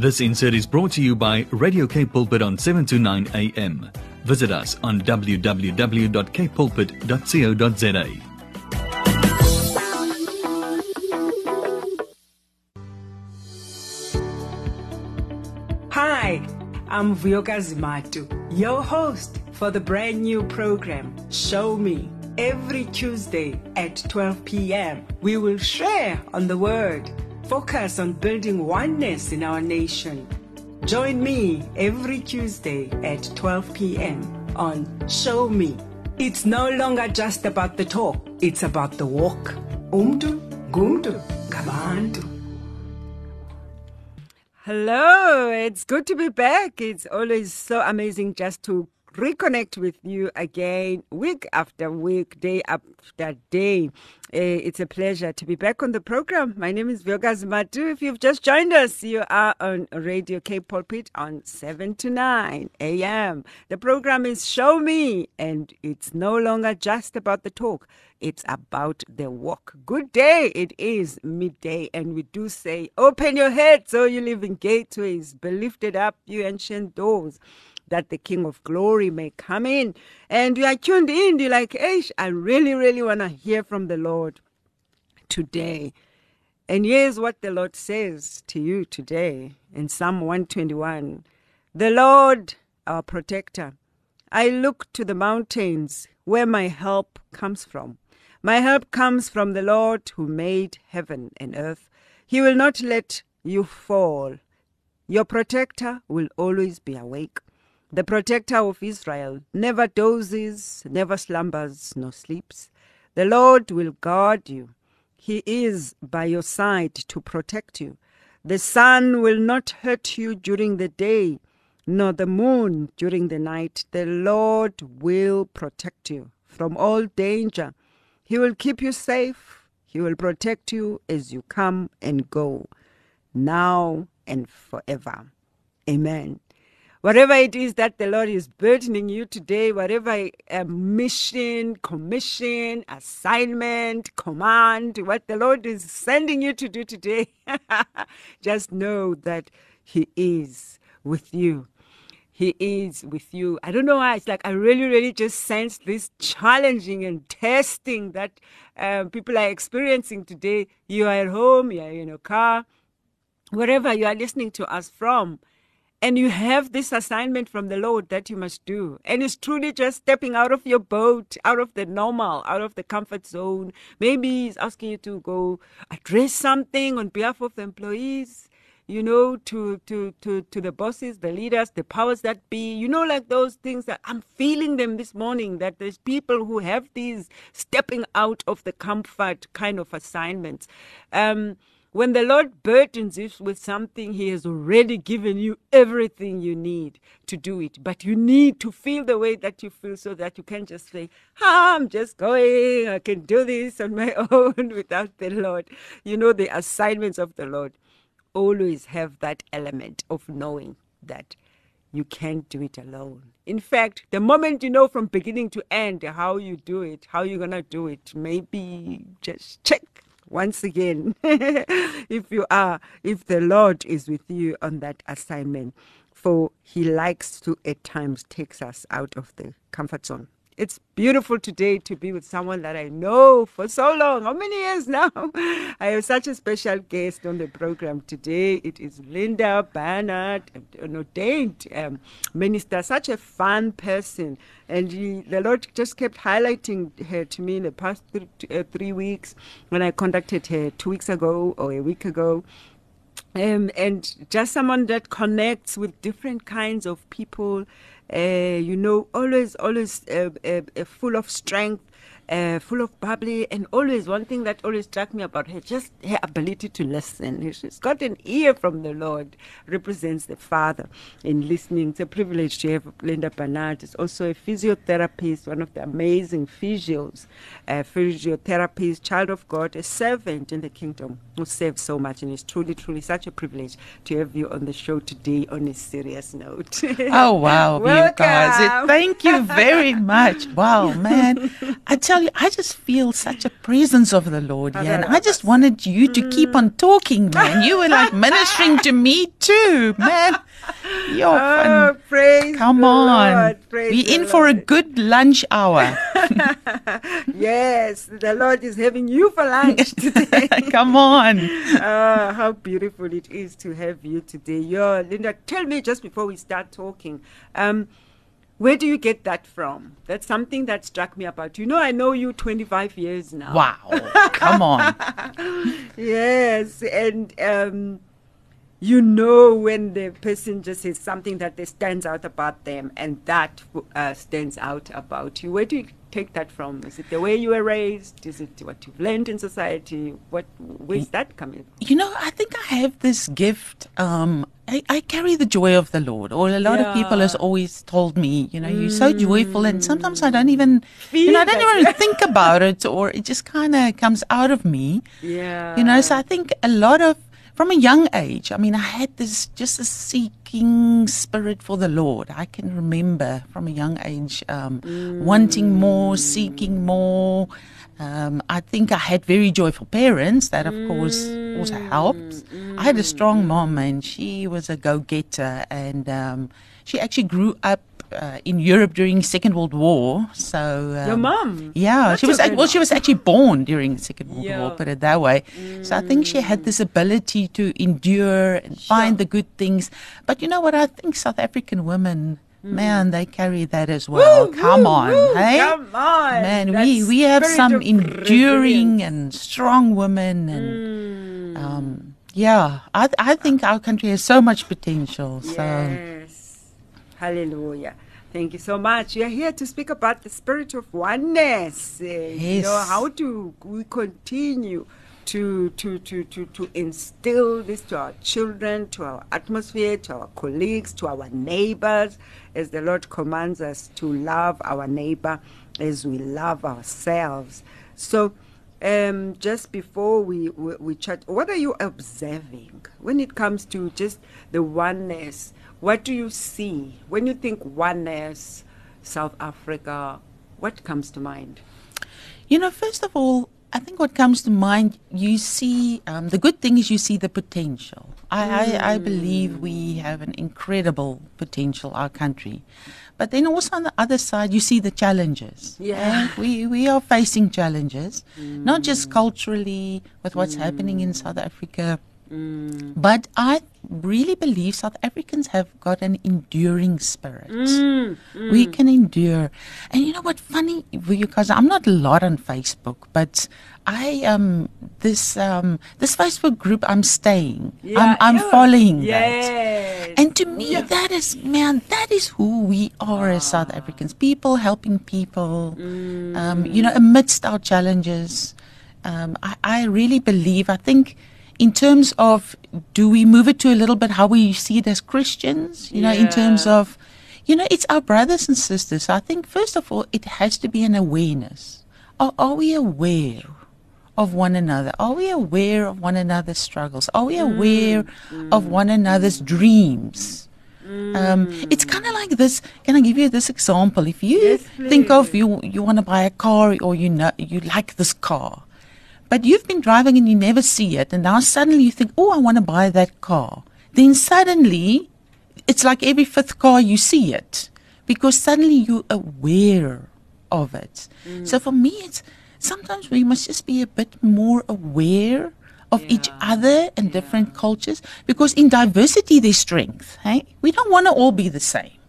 This insert is brought to you by Radio K Pulpit on 7 to 9 a.m. Visit us on www.kpulpit.co.za. Hi, I'm Vuyokazi Matu, your host for the brand new program, Show Me. Every Tuesday at 12 p.m., we will share on the Word, focus on building oneness in our nation. Join me every Tuesday at 12 p.m. on Show Me. It's no longer just about the talk, it's about the walk. Umntu, ngumntu, ngabantu. Hello, it's good to be back. It's always so amazing just to reconnect with you again, week after week, day after day. Uh, it's a pleasure to be back on the program. My name is Vuyokazi Matu. If you've just joined us, you are on Radio K Pulpit on 7 to 9 a.m. The program is Show Me, and it's no longer just about the talk. It's about the walk. Good day. It is midday, and we do say, Open your heads, so you living gateways. Be lifted up, you ancient doors that the King of Glory may come in. And you are tuned in, you're like, hey, I really, really want to hear from the Lord today. And here's what the Lord says to you today in Psalm 121 The Lord, our protector, I look to the mountains where my help comes from. My help comes from the Lord who made heaven and earth. He will not let you fall. Your protector will always be awake. The protector of Israel never dozes, never slumbers, nor sleeps. The Lord will guard you. He is by your side to protect you. The sun will not hurt you during the day, nor the moon during the night. The Lord will protect you from all danger. He will keep you safe. He will protect you as you come and go, now and forever. Amen whatever it is that the Lord is burdening you today, whatever uh, mission, commission, assignment, command, what the Lord is sending you to do today, just know that He is with you. He is with you. I don't know why. It's like I really, really just sense this challenging and testing that uh, people are experiencing today. You are at home, you are in a car, wherever you are listening to us from and you have this assignment from the Lord that you must do. And it's truly just stepping out of your boat, out of the normal, out of the comfort zone. Maybe He's asking you to go address something on behalf of the employees, you know, to, to, to, to the bosses, the leaders, the powers that be. You know, like those things that I'm feeling them this morning, that there's people who have these stepping out of the comfort kind of assignments. Um, when the Lord burdens you with something, He has already given you everything you need to do it. But you need to feel the way that you feel so that you can just say, ah, I'm just going, I can do this on my own without the Lord. You know, the assignments of the Lord always have that element of knowing that you can't do it alone. In fact, the moment you know from beginning to end how you do it, how you're going to do it, maybe just check once again, if you are, if the Lord is with you on that assignment, for He likes to at times takes us out of the comfort zone. It's beautiful today to be with someone that I know for so long. How many years now? I have such a special guest on the program today. It is Linda Barnard, an ordained um, minister, such a fun person. And he, the Lord just kept highlighting her to me in the past th- uh, three weeks when I contacted her two weeks ago or a week ago. Um, and just someone that connects with different kinds of people uh, you know, always, always uh, uh, uh, full of strength, uh, full of bubbly, and always one thing that always struck me about her, just her ability to listen. She's got an ear from the Lord, represents the Father in listening. It's a privilege to have Linda Barnard. Is also a physiotherapist, one of the amazing physios, uh, physiotherapist, child of God, a servant in the kingdom who serves so much, and it's truly, truly such a privilege to have you on the show today on a serious note. oh wow, you guys! Thank you very much. Wow, man! I tell tell you, I just feel such a presence of the Lord here. And I just wanted you to keep on talking, man. You were like ministering to me too, man. You're Oh, fun. praise Come on. Lord, praise We're in for a good lunch hour. Yes, the Lord is having you for lunch today. Come on. Ah, how beautiful it is to have you today. Yo, Linda, tell me just before we start talking, um, where do you get that from? That's something that struck me about you. You know, I know you 25 years now. Wow. Come on. Yes, and um, you know when the person just says something that they stands out about them, and that uh, stands out about you. Where do you take that from? Is it the way you were raised? Is it what you've learned in society? What where's that coming? from? You know, I think I have this gift. Um, I, I carry the joy of the Lord. Or a lot of people has always told me, you know, you're so joyful, and sometimes I don't even, Feel you know, I don't even think about it, or it just kind of comes out of me. Yeah, You know, so I think a lot of from a young age, I mean, I had this just a seeking spirit for the Lord. I can remember from a young age um, wanting more, seeking more. Um, I think I had very joyful parents. That, of course, also helps. I had a strong mom, and she was a go-getter, and um, she actually grew up. Uh, in Europe during Second World War, so um, Your mom, yeah, That's she was a ac- good well. She was actually born during the Second World Yeah. War, put it that way. So I think she had this ability to endure and find the good things. But you know what? I think South African women, man, they carry that as well. Woo, come woo, on, woo, hey, come on. man, we we have some enduring and strong women, and Mm. um, yeah, I I think our country has so much potential. So Yes. Hallelujah. Thank you so much. We are here to speak about the spirit of oneness. Uh, You know, Yes. how do we continue to, to, to, to, to instill this to our children, to our atmosphere, to our colleagues, to our neighbors, as the Lord commands us to love our neighbor as we love ourselves. So, um, just before we, we, we chat, what are you observing when it comes to just the oneness? What do you see when you think oneness, South Africa? What comes to mind? You know, first of all, I think what comes to mind, you see, um, the good thing is you see the potential. I, I, I believe we have an incredible potential, our country. But then also on the other side, you see the challenges. Yeah. We, we are facing challenges, not just culturally with what's happening in South Africa, but I really believe South Africans have got an enduring spirit. We can endure. And you know what? Funny, because I'm not a lot on Facebook, but I um this um this Facebook group I'm staying. I'm I'm yeah. following that. And to me, that is, man, that is who we are as South Africans. People helping people, um, you know, amidst our challenges. Um, I, I really believe, I think, in terms of do we move it to a little bit how we see it as Christians, you know, in terms of, you know, it's our brothers and sisters. So I think, first of all, it has to be an awareness. Are, are we aware? of one another? Are we aware of one another's struggles? Are we mm. aware of mm. one another's dreams? Um, mm. it's kind of like this. Can I give you this example? If you Yes, think of you, you want to buy a car, or you know you like this car, but you've been driving and you never see it, and now suddenly you think, oh, I want to buy that car. Then suddenly, it's like every fifth car you see it, because suddenly you're aware of it. Mm. So for me, it's sometimes we must just be a bit more aware of each other and different cultures because in diversity there's strength. Hey, we don't want to all be the same.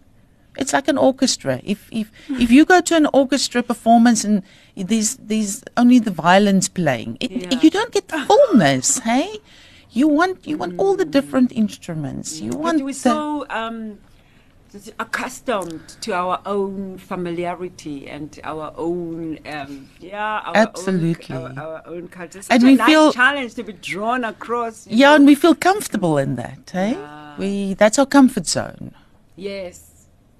It's like an orchestra. If if if you go to an orchestra performance and there's there's only the violins playing, it, Yeah. you don't get the fullness. Hey, you want you want all the different instruments. You want But we're so um, accustomed to our own familiarity and our own, um, yeah, our Absolutely. own, our, our own culture. Such And a we nice feel- challenge to be drawn across. yeah, know. and we feel comfortable in that. Hey, Yeah. we that's our comfort zone. Yes,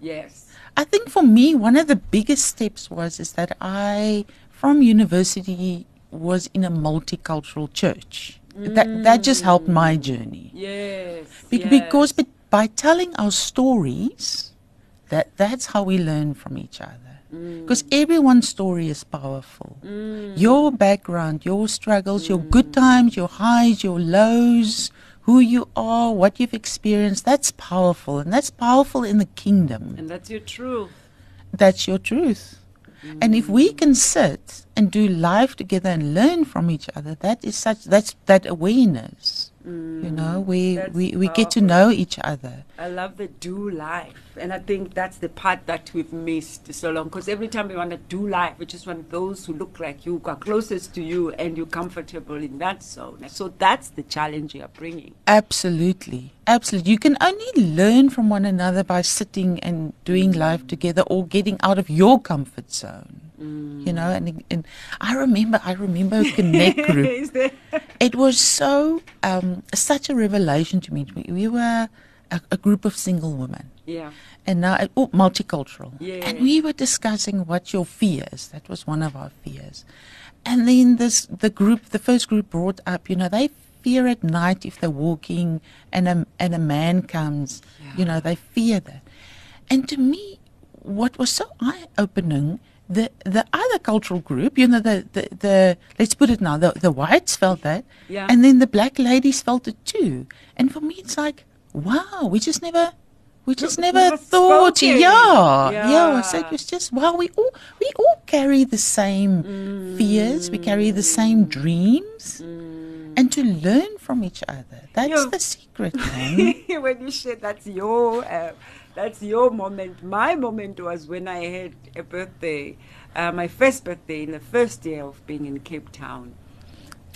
yes. I think for me, one of the biggest steps was is that I, from university, was in a multicultural church. That that just helped my mm. journey. Yes. Be- yes. Because but by telling our stories, that that's how we learn from each other. Mm. Because everyone's story is powerful. Mm. Your background, your struggles, your good times, your highs, your lows, who you are, what you've experienced, that's powerful. And that's powerful in the kingdom. And that's your truth. That's your truth. And if we can sit and do life together and learn from each other, that is such that's that awareness. Mm. You know, we, we, we get to know each other. I love the do life. And I think that's the part that we've missed so long. Because every time we want to do life, we just want those who look like you, who are closest to you, and you're comfortable in that zone. So that's the challenge you are bringing. Absolutely. Absolutely. You can only learn from one another by sitting and doing mm. life together or getting out of your comfort zone. You know, and, and I remember I remember connect group. It was so um, such a revelation to me. We, we were a, a group of single women. yeah. and now oh, multicultural. Yeah. And we were discussing what your fears. That was one of our fears. And then this the group, the first group brought up, you know, they fear at night if they're walking and a and a man comes, you know, they fear that. And to me, what was so eye opening. The, the other cultural group, you know, the, the, the let's put it now, the, the whites felt that, Yeah. and then the black ladies felt it too. And for me, it's like, wow, we just never, we just Never never thought, spoken. yeah, yeah. Yeah. Said it was just wow. We all we all carry the same fears. We carry the same dreams, and to learn from each other. That's the secret, when you said that's your uh, that's your moment. My moment was when I had a birthday, uh, my first birthday in the first year of being in Cape Town.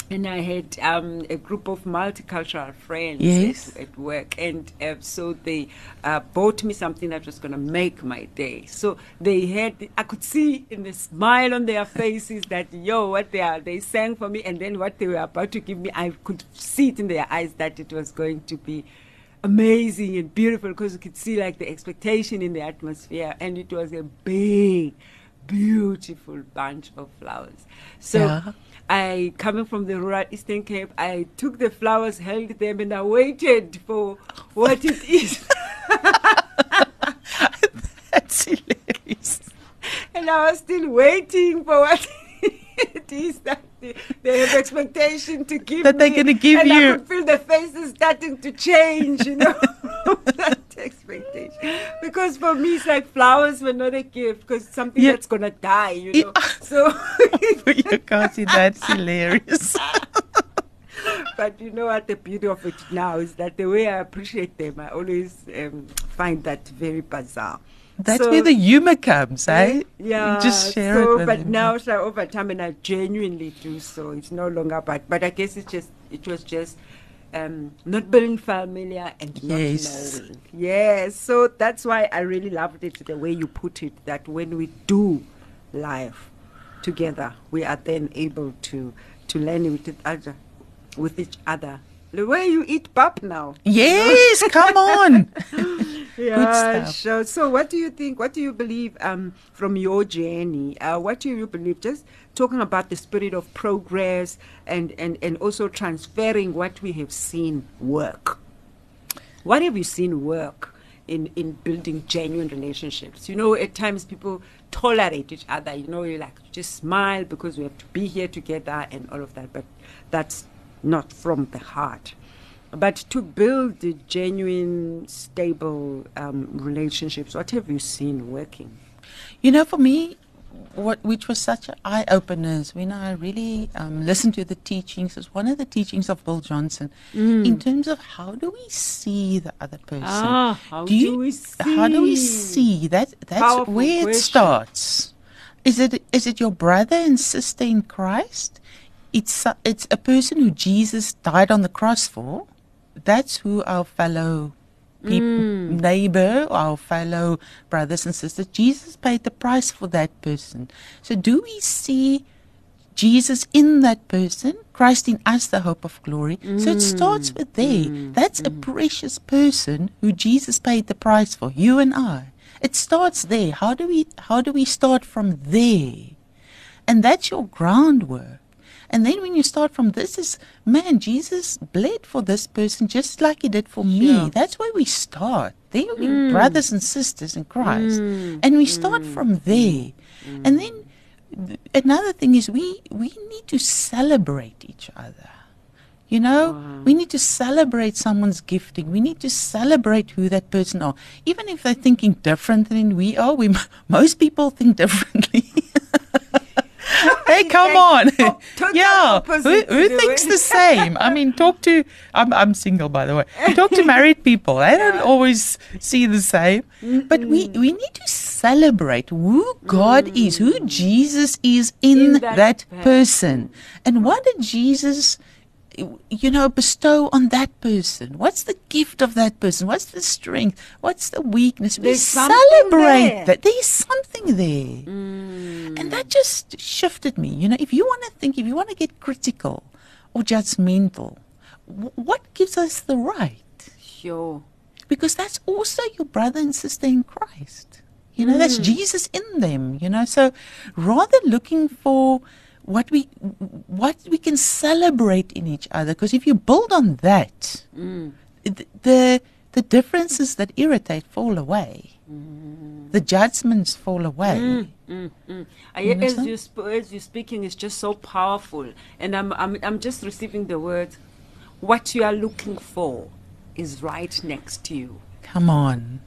And I had um, a group of multicultural friends Yes. at, at work, and uh, so they uh, bought me something that was going to make my day. So they had, I could see in the smile on their faces that yo, what they are, they sang for me, and then what they were about to give me, I could see it in their eyes that it was going to be amazing and beautiful because you could see like the expectation in the atmosphere, and it was a big, beautiful bunch of flowers. So. Yeah. I coming from the rural Eastern Cape, I took the flowers, held them, and I waited for what it is. That's hilarious. and I was still waiting for what it is that they, they have expectation to give That they're gonna give and you. I could feel the faces starting to change, you know, that expectation. Because for me, it's like flowers were not a gift because something Yeah. that's gonna die, you know. So. you can't see that's hilarious. But you know what the beauty of it now is that the way I appreciate them, I always um, find that very bizarre. That's So- where the humor comes, eh? Yeah. You just share so, it with but them. now, so over time, and I genuinely do so. It's no longer, but but I guess it's just it was just um, not being familiar and not Yes. knowing. Yes. So that's why I really loved it the way you put it. That when we do life together, we are then able to to learn with each other, with each other. The way you eat pap now. Yes, come on. Yeah, sure. So, what do you think? What do you believe um, from your journey? Uh, what do you believe? Just talking about the spirit of progress and, and, and also transferring what we have seen work. What have you seen work in, in building genuine relationships? You know, at times people tolerate each other. You know, you like just smile because we have to be here together and all of that. But that's not from the heart. But to build the genuine, stable um, relationships, what have you seen working? You know, for me, what which was such an eye opener is when I really um, listened to the teachings. Is one of the teachings of Bill Johnson in terms of how do we see the other person? Ah, how do, you, do we How do we see? see that? That's Powerful where it question. starts. Is it is it your brother and sister in Christ? It's a- it's a person who Jesus died on the cross for. That's who our fellow peop Mm. neighbor, our fellow brothers and sisters. Jesus paid the price for that person. So do we see Jesus in that person, Christ in us, the hope of glory? So it hmm. starts with there. Hmm. That's a hmm. precious person who Jesus paid the price for, you and I. It starts there. How do we how do we start from there? And that's your groundwork. And then when you start from this is man, Jesus bled for this person just like he did for me. That's where we start. There we mm. brothers and sisters in Christ. Mm. And we start mm. from there. And then th- another thing is we we need to celebrate each other. You know, we need to celebrate someone's gifting. We need to celebrate who that person are, even if they're thinking different than we are. We most people think differently. hey, come on. oh, yeah. Who, who thinks the same? I mean, talk to, I'm, I'm single, by the way. Talk to married people. They don't always see the same. But we, we need to celebrate who God is, who mm. Jesus is in, In that, that person. And what did Jesus you know, bestow on that person? What's the gift of that person? What's the strength? What's the weakness? We There's something celebrate there. that. There's something there. Mm. And that just shifted me. You know, if you want to think, if you want to get critical or judgmental, w- what gives us the right? Sure. Because that's also your brother and sister in Christ. You know, that's mm. Jesus in them, you know. So rather looking for what we what we can celebrate in each other. Because if you build on that mm. th- the the differences that irritate fall away. Mm. The judgments fall away. Mm, I, as you sp- as you're speaking, is just so powerful, and I'm, I'm I'm just receiving the words. What you are looking for is right next to you. come on.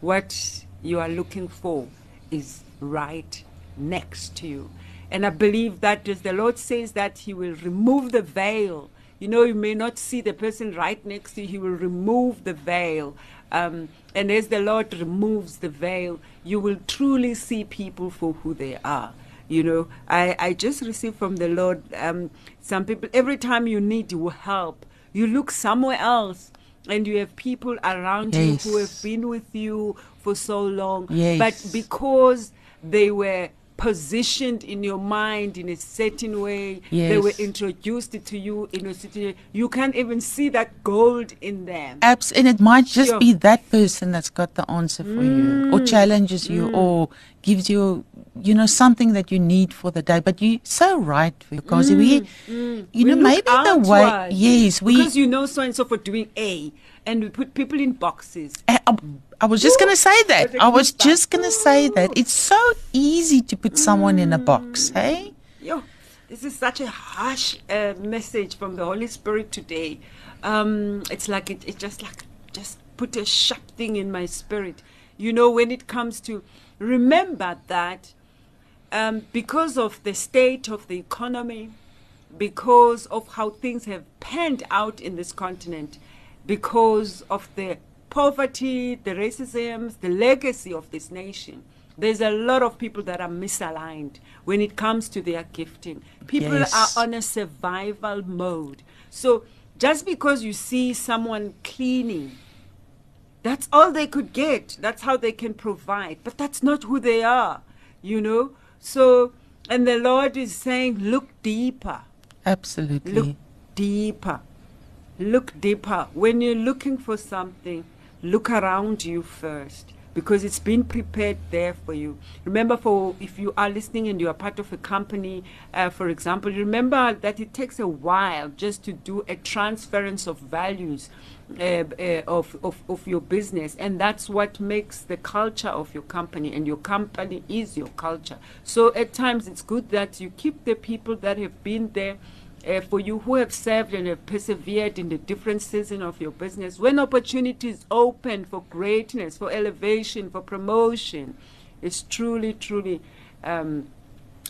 What you are looking for is right next to you, and I believe that as the Lord says that He will remove the veil. You know, you may not see the person right next to you. He will remove the veil. Um, and as the Lord removes the veil, you will truly see people for who they are. You know, I, I just received from the Lord um, some people, every time you need help, you look somewhere else and you have people around you who have been with you for so long. Yes. But because they were positioned in your mind in a certain way, they were introduced to you in a certain you can't even see that gold in them. Abs- and it might just Sure. be that person that's got the answer for you or mm. challenges you mm. or gives you you know something that you need for the day. But you're so right because we mm. you We know maybe the way yes we because you know so and so for doing A, and we put people in boxes. I, I- was just going to say that. I was just going to say that. It's so easy to put someone in a box, hey? Yo, this is such a harsh uh, message from the Holy Spirit today. Um, it's like it, it just like just put a sharp thing in my spirit. You know, when it comes to remember that um, because of the state of the economy, because of how things have panned out in this continent, because of the poverty, the racism, the legacy of this nation. There's a lot of people that are misaligned when it comes to their gifting. People Yes. are on a survival mode. So just because you see someone cleaning, that's all they could get. That's how they can provide. But that's not who they are, you know? So, and the Lord is saying, look deeper. Absolutely. Look deeper. Look deeper. When you're looking for something, look around you first because it's been prepared there for you. Remember, for if you are listening and you are part of a company, uh, for example, remember that it takes a while just to do a transference of values uh, uh, of, of, of your business, and that's what makes the culture of your company, and your company is your culture. So at times, it's good that you keep the people that have been there uh, for you who have served and have persevered in the different season of your business, when opportunities open for greatness, for elevation, for promotion, it's truly, truly um,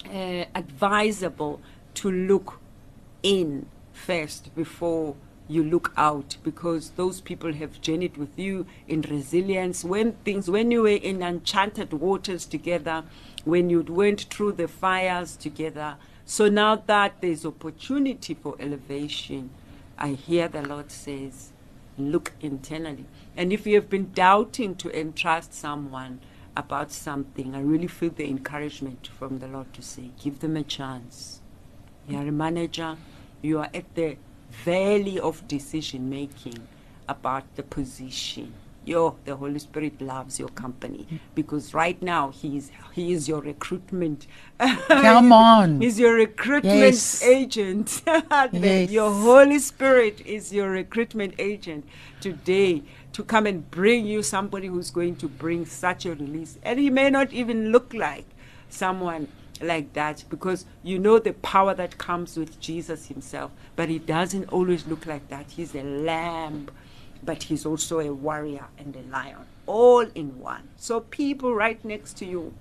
uh, advisable to look in first before you look out because those people have journeyed with you in resilience. When things when you were in enchanted waters together when you went through the fires together so now that there's opportunity for elevation i hear the lord says look internally and if you have been doubting to entrust someone about something i really feel the encouragement from the lord to say give them a chance you are a manager. You are at the valley of decision making about the position. Yo, the Holy Spirit loves your company because right now He is He is your recruitment. Come on. He's your recruitment Yes. agent. Yes. Your Holy Spirit is your recruitment agent today to come and bring you somebody who's going to bring such a release. And he may not even look like someone like that because you know the power that comes with Jesus himself. But he doesn't always look like that. He's a lamb, but he's also a warrior and a lion, all in one. So people right next to you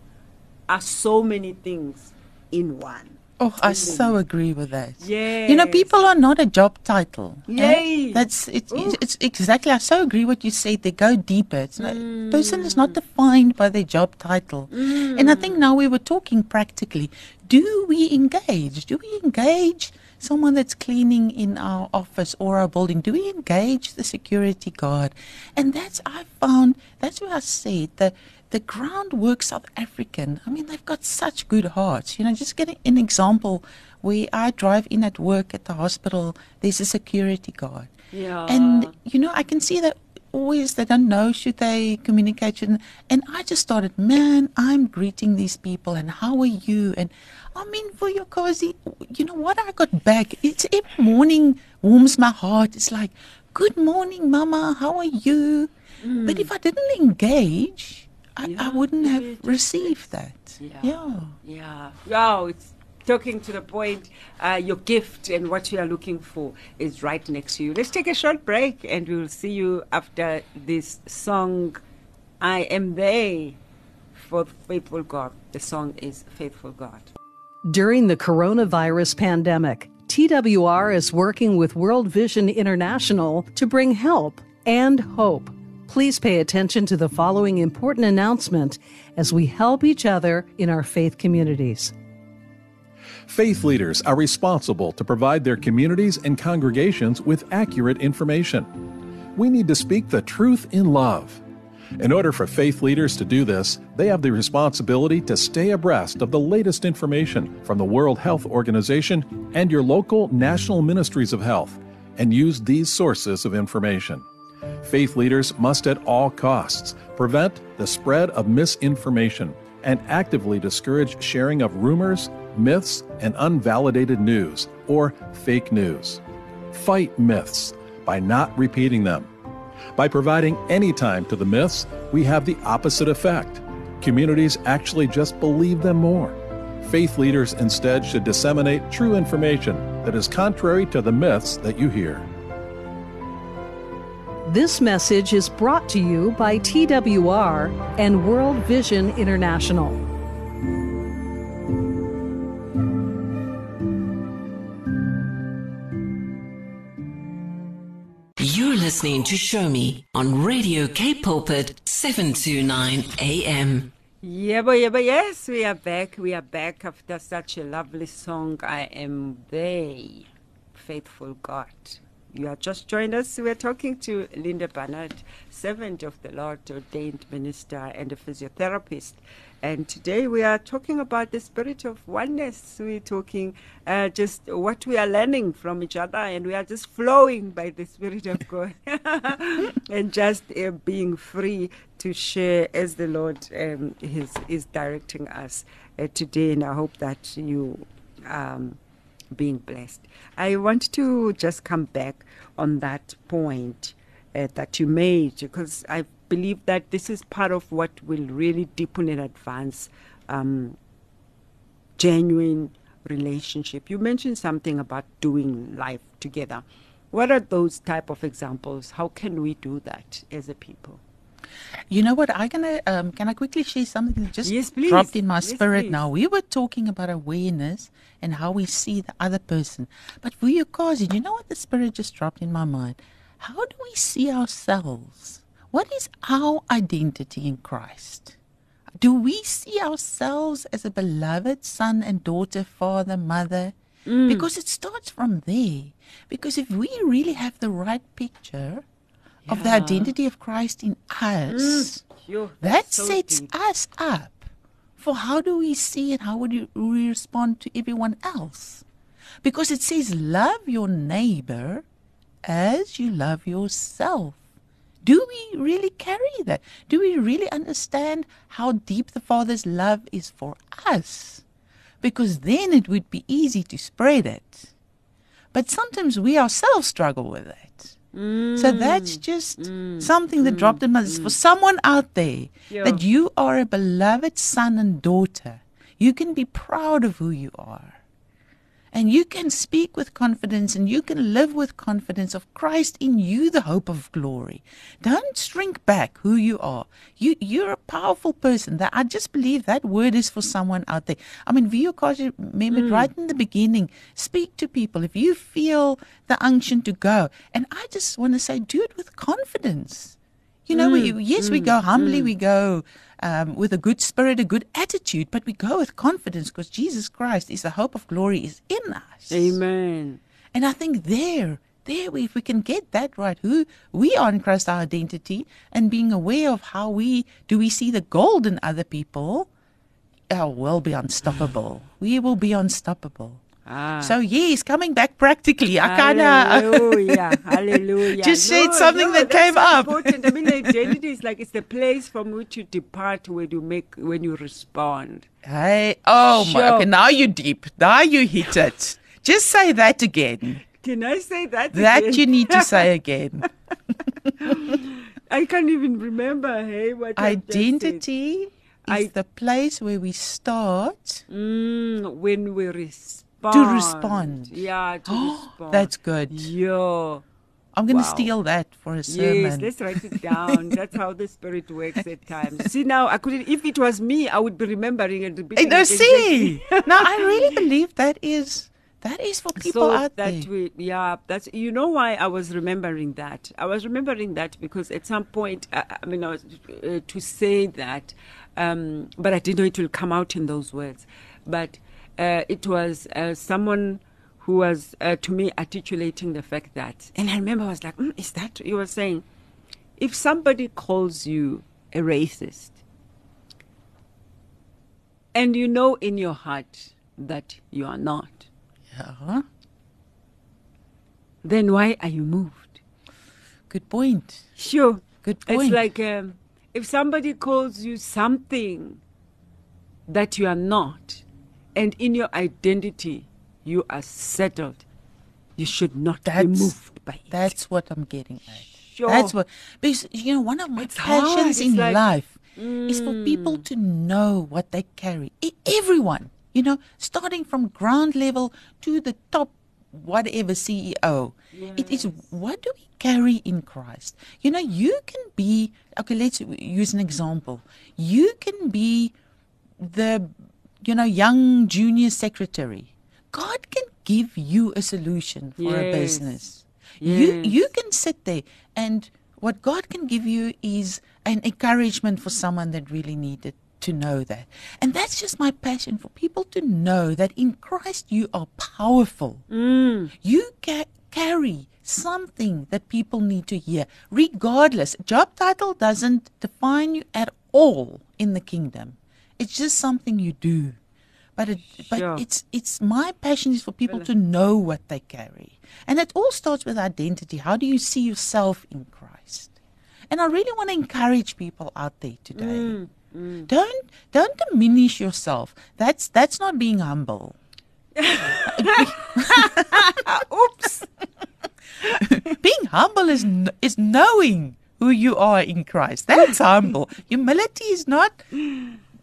are so many things in one. Oh, I so agree with that. Yeah. You know, people are not a job title. eh? That's it's, it's exactly. I so agree what you said. They go deeper. It's not, Mm. person is not defined by their job title. And I think now we were talking practically. Do we engage? Do we engage someone that's cleaning in our office or our building? Do we engage the security guard? And that's I found. That's where I said the the groundwork South African, I mean, they've got such good hearts. You know, just getting an example where I drive in at work at the hospital, there's a security guard. Yeah. And, you know, I can see that always they don't know should they communicate. And I just started, man, I'm greeting these people and how are you? And I mean, for your cozy, you know what I got back? It's every morning warms my heart. It's like, good morning, mama, how are you? But if I didn't engage, I, I wouldn't have received that. Yeah. yeah. Yeah. Wow. It's talking to the point. Uh, your gift and what you are looking for is right next to you. Let's take a short break and we'll see you after this song, I Am They, for Faithful God. The song is Faithful God. During the coronavirus pandemic, TWR is working with World Vision International to bring help and hope. Please pay attention to the following important announcement as we help each other in our faith communities. Faith leaders are responsible to provide their communities and congregations with accurate information. We need to speak the truth in love. In order for faith leaders to do this, they have the responsibility to stay abreast of the latest information from the World Health Organization and your local national ministries of health and use these sources of information. Faith leaders must at all costs prevent the spread of misinformation and actively discourage sharing of rumors, myths, and unvalidated news or fake news. Fight myths by not repeating them. By providing any time to the myths, we have the opposite effect. Communities actually just believe them more. Faith leaders instead should disseminate true information that is contrary to the myths that you hear. This message is brought to you by TWR and World Vision International. Listening to Show Me on Radio K Pulpit 729 AM. Yeah, but yeah, but yes, we are back. We are back after such a lovely song. I am they, faithful God. You are just joined us. We're talking to Linda Barnard, servant of the Lord, ordained minister and a physiotherapist. And today we are talking about the spirit of oneness. We're talking uh, just what we are learning from each other, and we are just flowing by the Spirit of God and just uh, being free to share as the Lord um, is, is directing us uh, today. And I hope that you um, being blessed. I want to just come back on that point uh, that you made because I believe that this is part of what will really deepen and advance um, genuine relationship. You mentioned something about doing life together. What are those type of examples? How can we do that as a people? You know what? I'm gonna um, can I quickly share something that just Yes, dropped in my Yes, spirit please. now. We were talking about awareness and how we see the other person. But for you, Kazi, you know what the spirit just dropped in my mind? How do we see ourselves? What is our identity in Christ? Do we see ourselves as a beloved son and daughter, father, mother? Mm. Because it starts from there. Because if we really have the right picture of the identity of Christ in us, mm, Phew, that so sets deep. us up for how do we see and how would you- we respond to everyone else. Because it says, love your neighbor as you love yourself. Do we really carry that? Do we really understand how deep the Father's love is for us? Because then it would be easy to spread it. But sometimes we ourselves struggle with it. So mm. that's just mm. something that mm. dropped in my for someone out there Yeah. that you are a beloved son and daughter. You can be proud of who you are. And you can speak with confidence and you can live with confidence of Christ in you, the hope of glory. Don't shrink back who you are. You, you're a powerful person. That I just believe that word is for someone out there. I mean, Vuyokazi remembered hmm. right in the beginning, speak to people. If you feel the unction to go, and I just want to say, do it with confidence. You know, we, hmm. yes, we hmm. go humbly, we go um, with a good spirit, a good attitude, but we go with confidence because Jesus Christ is the hope of glory is in us. Amen. And I think there, there, we, if we can get that right, who we are in Christ, our identity, and being aware of how we do we see the gold in other people, oh, we'll be unstoppable. we will be unstoppable. Ah. So yes, coming back practically, I kind of Hallelujah. Hallelujah. Just said something that came up. Important. I mean, identity is like it's the place from which you depart when you make when you respond. Hey, oh my, okay, now you deep. Now you hit it. Just say that again. Can I say that? That again? you need to say again. I can't even remember. Hey, what I've just said. Identity is I- the place where we start. Mm, when we respond. Respond. Yeah, to respond. That's good. Yeah. I'm going to Wow. steal that for a Yes, sermon. let's write it down. That's how the spirit works at times. See now, I couldn't. If it was me, I would be remembering and repeating. no, it see. now I really believe that is that is for people so out that there. we, yeah, that's you know why I was remembering that. I was remembering that because at some point, I, I mean, I was, uh, to say that, um, but I didn't know it will come out in those words. But uh, it was uh, someone who was uh, to me articulating the fact that, and I remember I was like, mm, "Is that?" You were saying, if somebody calls you a racist, and you know in your heart that you are not Yeah. then why are you moved? Good point. Sure. Good point. It's like um, if somebody calls you something that you are not, and in your identity you are settled, you should not be moved by it. That's what I'm getting at. Sure. That's what because you know one of my It's passions in like- life is for mm. people to know what they carry. Everyone, you know, starting from ground level to the top whatever CEO. It is what do we carry in Christ? You know, you can be okay, let's use an example. You can be the you know young junior secretary god can give you a solution for a business. You Yes. you can sit there and what god can give you is an encouragement for someone that really needed to know that. And that's just my passion for people to know that in christ you are powerful. Mm. You ca- carry something that people need to hear regardless. Job title doesn't define you at all in the kingdom it's just something you do. But it, but it's it's my passion is for people to know what they carry. And it all starts with identity. How do you see yourself in christ? And i really want to encourage people out there today. Mm, mm. Don't don't diminish yourself. That's that's not being humble. Oops. being humble is is knowing who you are in Christ. That's humble. Humility is not,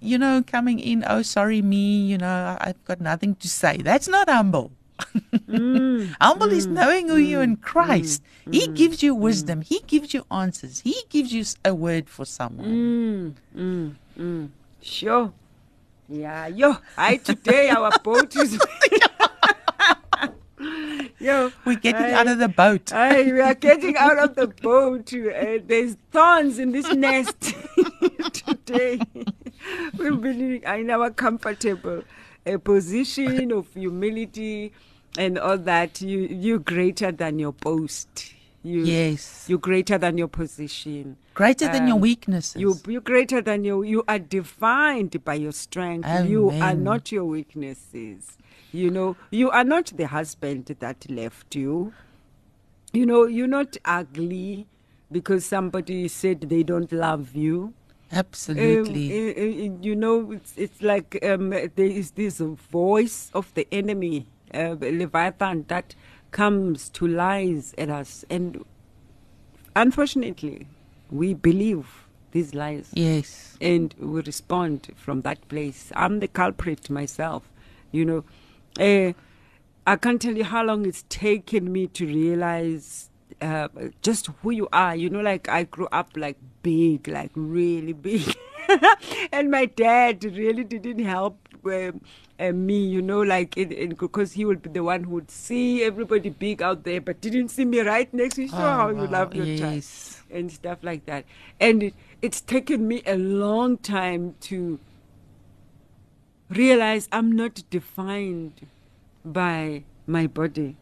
you know, coming in. Oh, sorry, me. You know, I've got nothing to say. That's not humble. Mm. humble is mm. knowing who you are in mm. Christ. He gives you wisdom. He gives you answers. He gives you a word for someone. Sure. Yeah, yo. I today our boat is. yo. We're getting I- out of the boat. Aye, we are getting out of the boat. Uh, there's thorns in this nest today. We'll be in our comfortable uh, position of humility and all that. You you're greater than your boast. You, Yes. You're greater than your position. Greater than your um, weaknesses. You you're greater than your. You are defined by your strength. You are not your weaknesses. You know, you are not the husband that left you. You know, you're not ugly because somebody said they don't love you. Absolutely. Um, uh, uh, you know, it's, it's like um, there is this voice of the enemy, uh, Leviathan, that comes to lies at us. And unfortunately, we believe these lies. Yes. and we respond from that place. I'm the culprit myself, you know. Uh, I can't tell you how long it's taken me to realize uh, just who you are. You know, like I grew up like big, like really big, and my dad really didn't help. Um, uh, me, you know, like in, because he would be the one who would see everybody big out there, but didn't see me right next to you. Show how you love your child and stuff like that. And it, it's taken me a long time to realize I'm not defined by my body.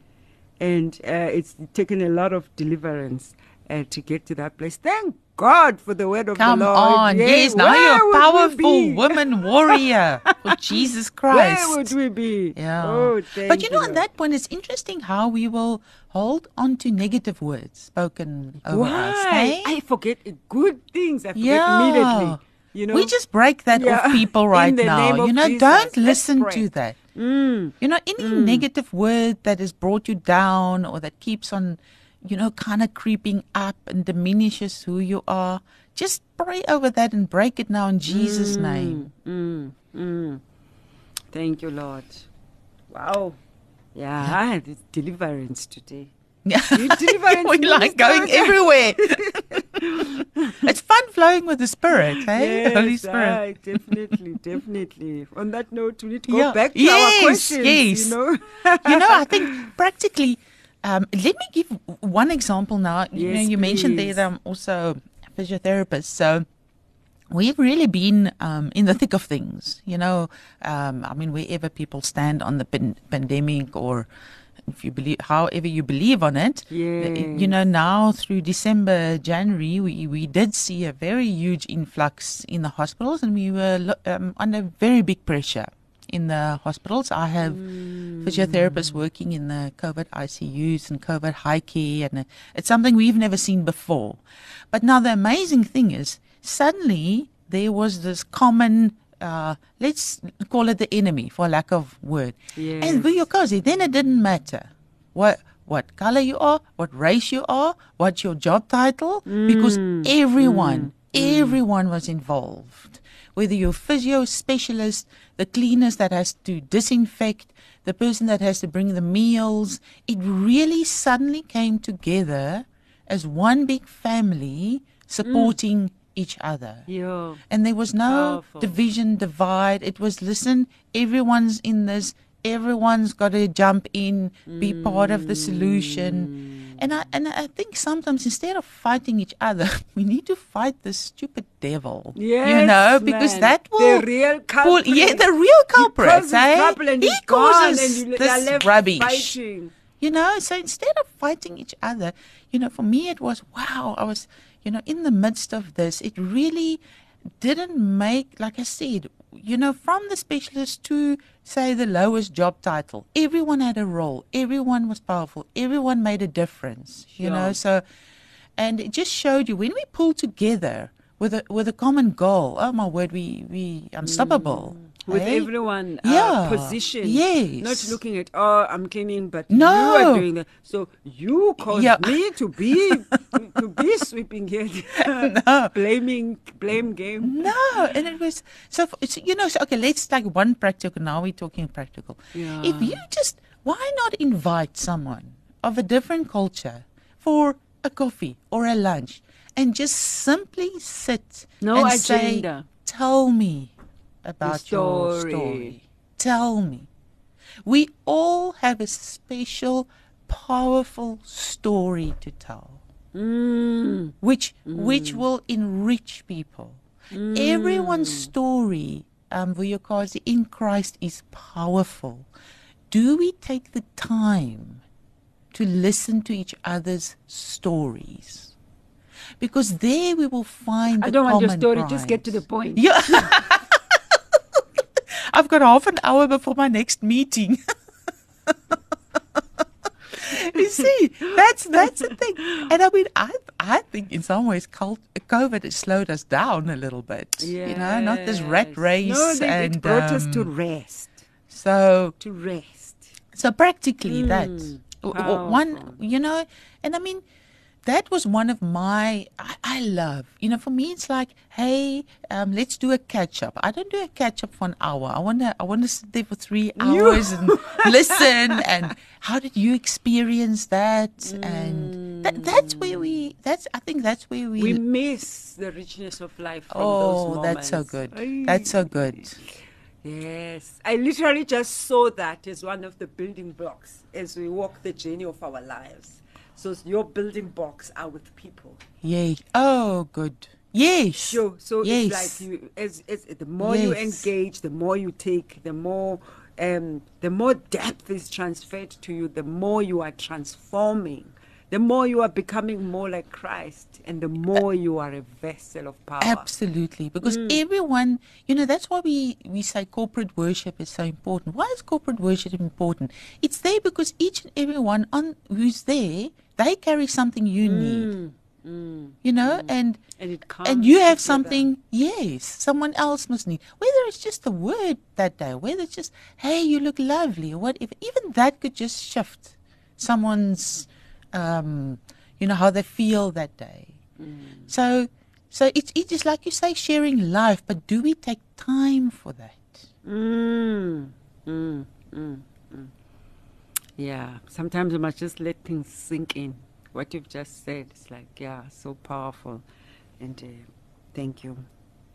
And uh, it's taken a lot of deliverance uh, to get to that place. Thank God for the word of Come the Lord. Come on. Yeah, Yes, now you're a powerful woman warrior for Jesus Christ. Where would we be? Yeah. Oh, thank but you know, Lord. at that point, it's interesting how we will hold on to negative words spoken over Why? us. hey? I forget good things. I forget yeah. immediately. You know, we just break that Yeah. off people right now. You know, Jesus, don't let's listen pray. to that. Mm. You know, any negative word that has brought you down or that keeps on, you know, kind of creeping up and diminishes who you are, just pray over that and break it now in Jesus' name. Mm, mm. Thank you, Lord. Wow. Yeah, I had deliverance today. You deliverance we like going everywhere. it's fun flowing with the Spirit, hey? Yes, Holy Spirit. aye, definitely, definitely. On that note, we need to go Yeah. back to Yes, our questions. yes. You know, you know, I think practically, um, let me give one example now. You know, Yes, you mentioned there that I'm also a physiotherapist. So we've really been um, in the thick of things. You know, um, I mean, wherever people stand on the pan- pandemic or if you believe, however you believe on it, you know, now through December, January, we, we did see a very huge influx in the hospitals and we were um, under very big pressure in the hospitals. I have physiotherapists working in the COVID ICUs and COVID high care, and it's something we've never seen before. But now the amazing thing is, suddenly there was this common. Uh, let's call it the enemy, for lack of word. Yes. And Vuyokazi, then it didn't matter what what color you are, what race you are, what's your job title, because mm. everyone, mm. everyone mm. was involved. Whether you're physio specialist, the cleaners that has to disinfect, the person that has to bring the meals, it really suddenly came together as one big family supporting each other. yeah. And there was no Powerful. division, divide. It was listen, everyone's in this, everyone's got to jump in, be part of the solution. And I and I think sometimes instead of fighting each other, we need to fight the stupid devil. Yes, you know, because man. that The will real pull- yeah, the real culprit. He eh? and he causes and you, this rubbish. fighting. You know, so instead of fighting each other, you know, for me it was wow, I was, you know, in the midst of this, it really didn't make, like I said, you know, from the specialist to say the lowest job title, everyone had a role, everyone was powerful, everyone made a difference, you know, so, and it just showed you when we pull together with a with a common goal. Oh my word, we we unstoppable. Mm. With eh? everyone uh, Yeah, positioned. yes. Not looking at, oh, I'm cleaning, but No. you are doing that. So you caused Yeah. me to be to be sweeping here. Blaming, blame game. No, and it was so. you know, so, okay. Let's take one practical. Now we're talking practical. Yeah. If you just, why not invite someone of a different culture for a coffee or a lunch, and just simply sit No and say, agenda. "Tell me about your story. story. Tell me." We all have a special, powerful story to tell Mm. which which will enrich people. Everyone's story, um, Vuyokazi, in Christ is powerful. Do we take the time to listen to each other's stories? Because there we will find. I don't want your story. Just get to the point. Yeah. I've got half an hour before my next meeting. you see, that's that's the thing. And I mean, I I think in some ways, cult, COVID has slowed us down a little bit. You know, not this rat race. No, they, and it brought us to um, rest. so To rest. so practically that Mm, w- w- one, you know, and I mean, that was one of my I, I love. You know, for me it's like, hey, um, let's do a catch up. I don't do a catch up for an hour. I wanna I wanna sit there for three hours and listen and how did you experience that? And that, that's where we that's I think that's where we, We miss the richness of life Oh, those moments. that's so good. Ay. That's so good. Yes, I literally just saw that as one of the building blocks as we walk the journey of our lives. So your building blocks are with people. Yay. Oh, good. Yes. Sure. So yes. it's like you, as, as the more you engage, the more you take, the more, um, the more depth is transferred to you, the more you are transforming, the more you are becoming more like Christ, and the more you are a vessel of power. Absolutely, because everyone, you know, that's why we, we say corporate worship is so important. Why is corporate worship important? It's there because each and everyone on who's there, they carry something you need. You know, and And it comes and you have something, yes, someone else must need. Whether it's just a word that day, whether it's just, hey, you look lovely, or whatever, even that could just shift someone's, um, you know, how they feel that day. So, so it's it's just like you say, sharing life, but do we take time for that? Mm, mm, mm, mm. Yeah, sometimes you must just let things sink in. What you've just said, it's like, yeah, so powerful. And uh, thank you.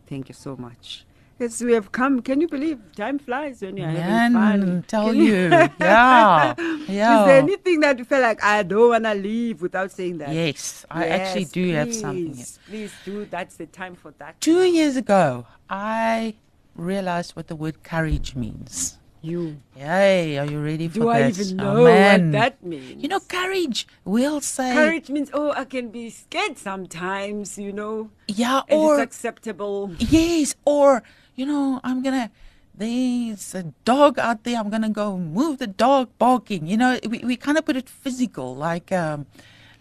Thank you so much. Yes, we have come. Can you believe time flies when you're having fun? tell Can you, yeah, yeah. Is there anything that you feel like I don't want to leave without saying that? Yes, I actually Yes, do have something. please, Please do. That's the time for that. Two years ago, I realized what the word courage means. You. Yay, are you ready for Do I even Oh, know man. what that means? You know, courage. We'll say, Courage means, oh, I can be scared sometimes, you know, yeah, or it's acceptable. yes, or you know, I'm gonna. There's a dog out there. I'm gonna go move the dog barking. You know, we we kind of put it physical, like um,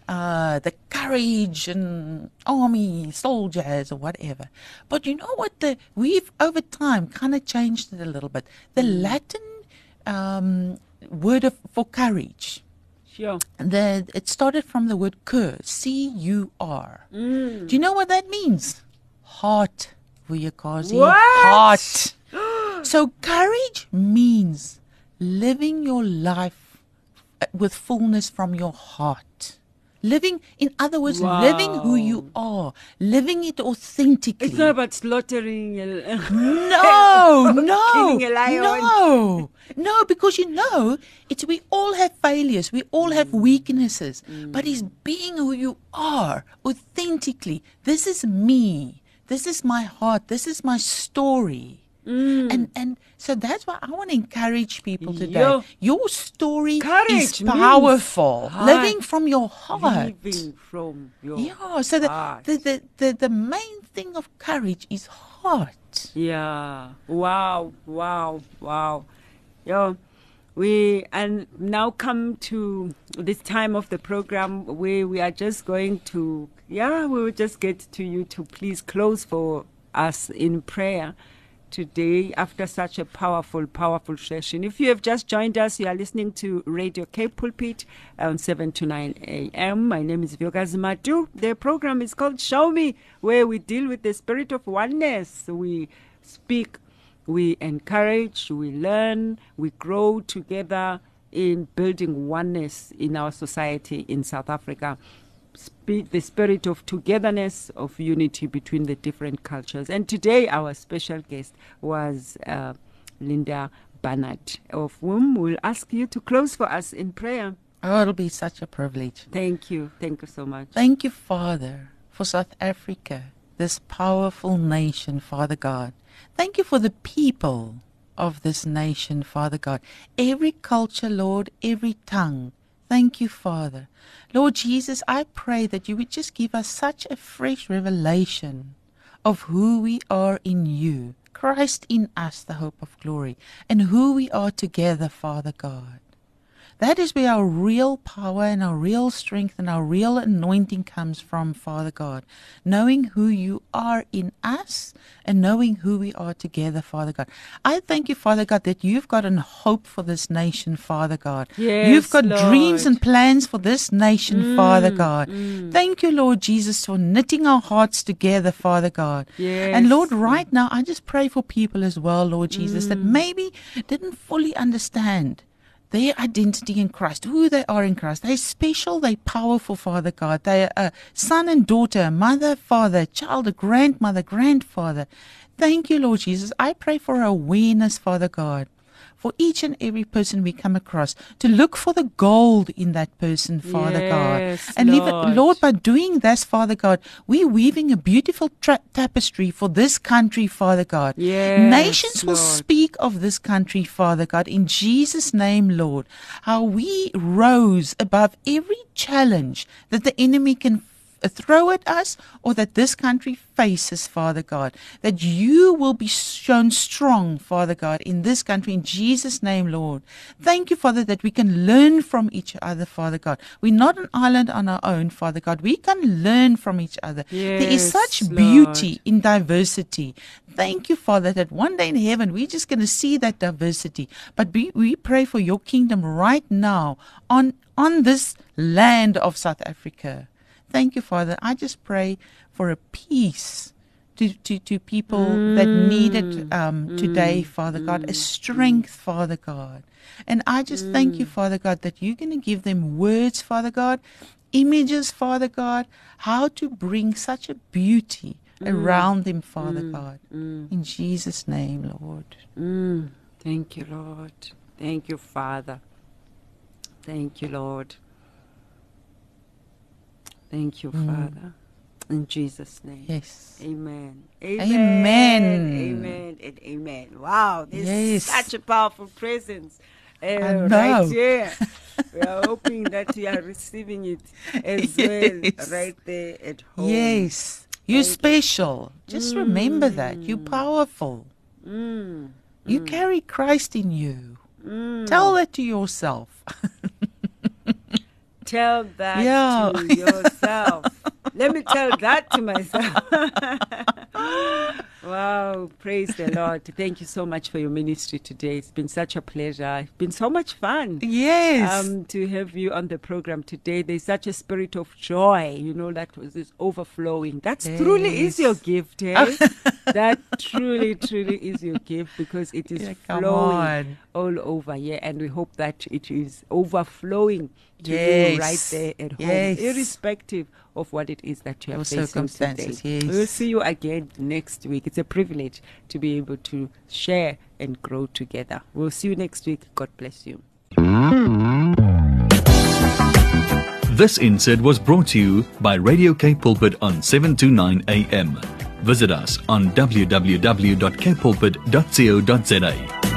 uh, the courage and army soldiers or whatever. But you know what? The we've over time kind of changed it a little bit. The Latin um, word of, for courage. Sure. The it started from the word cur, C U R. Mm. Do you know what that means? Heart, Vuyokazi. Heart. so courage means living your life uh, with fullness from your heart. Living, in other words, living who you are, living it authentically. It's not about slaughtering. a- No, no, Killing a lion. no, no, because you know, it's we all have failures, we all have mm. weaknesses, but it's mm. being who you are authentically. This is me. This is my heart. This is my story. Mm. And and so that's why I want to encourage people today. Yo. Your story Courage is powerful. Living from your heart. Living from your Yeah. So the, heart. the, the, the, the main thing of courage is heart. Yeah. Wow. Wow. Wow. Yeah. we and now come to this time of the program where we are just going to yeah, we will just get to you to please close for us in prayer today after such a powerful, powerful session. If you have just joined us, you are listening to Radio Cape Pulpit on 7 to 9 a.m. My name is Vuyokazi Matu. The program is called Show Me, where we deal with the spirit of oneness. We speak, we encourage, we learn, we grow together in building oneness in our society in South Africa spi- the spirit of togetherness, of unity between the different cultures. And today, our special guest was uh, Linda Barnard, of whom we'll ask you to close for us in prayer. Oh, it'll be such a privilege. Thank you. Thank you so much. Thank you, Father, for South Africa, this powerful nation, Father God. Thank you for the people of this nation, Father God. Every culture, Lord, every tongue. Thank you, Father. Lord Jesus, I pray that you would just give us such a fresh revelation of who we are in you, Christ in us, the hope of glory, and who we are together, Father God. That is where our real power and our real strength and our real anointing comes from, Father God. Knowing who you are in us and knowing who we are together, Father God. I thank you, Father God, that you've got a hope for this nation, Father God. Yes, you've got Lord. dreams and plans for this nation, Father Mm, God. Thank you, Lord Jesus, for knitting our hearts together, Father God. Yes. And Lord, right now, I just pray for people as well, Lord Jesus, that maybe didn't fully understand their identity in Christ, who they are in Christ. They're special, they're powerful, Father God. They're a son and daughter, mother, father, child, a grandmother, grandfather. Thank you, Lord Jesus. I pray for awareness, Father God, for each and every person we come across to look for the gold in that person, Father Yes, God. And leave it, Lord. Lord, by doing this, Father God, we're weaving a beautiful tra- tapestry for this country, Father God. Yes, Nations will speak of this country, Father God, in Jesus' name, Lord. How we rose above every challenge that the enemy can throw at us or that this country faces, Father God. That you will be shown strong, Father God, in this country, in Jesus' name, Lord. Thank you, Father, that we can learn from each other, Father God. We're not an island on our own, Father God. We can learn from each other. there is such Lord. beauty in diversity. Thank you, Father, that one day in heaven we're just going to see that diversity. But we, we pray for your kingdom right now on, on this land of South Africa. Thank you, Father. I just pray for a peace to, to, to people that mm. need it um, mm. today, Father God, a mm. strength, Father God. And I just thank you, Father God, that you're going to give them words, Father God, images, Father God, how to bring such a beauty around them, Father God. In Jesus' name, Lord. Mm, thank you, Lord. Thank you, Father. Thank you, Lord. Thank you, Father. In Jesus' name. Yes. Amen. Amen. Amen. And amen. Wow. This Yes. is such a powerful presence. Uh. Right here. we are hoping that you are receiving it as Yes. well right there at home. Yes. You're special. Just remember that. You're powerful. Mm. You carry Christ in you. Tell that to yourself. Tell that Yeah. to yourself. Let me tell that to myself. wow, praise the Lord. Thank you so much for your ministry today. It's been such a pleasure. It's been so much fun. yes. Um, to have you on the program today. There's such a spirit of joy, you know, that was is overflowing. That truly is your gift, eh? that truly, truly is your gift because it is Yeah, flowing on. all over, yeah. And we hope that it is overflowing to you right Yes. there at home, Yes. irrespective of what it is that you are Your facing circumstances, today. yes. We'll see you again next week. It's a privilege to be able to share and grow together. We'll see you next week. God bless you. This insert was brought to you by Radio Cape Pulpit on 729 AM. Visit us on www.capepulpit.co.za.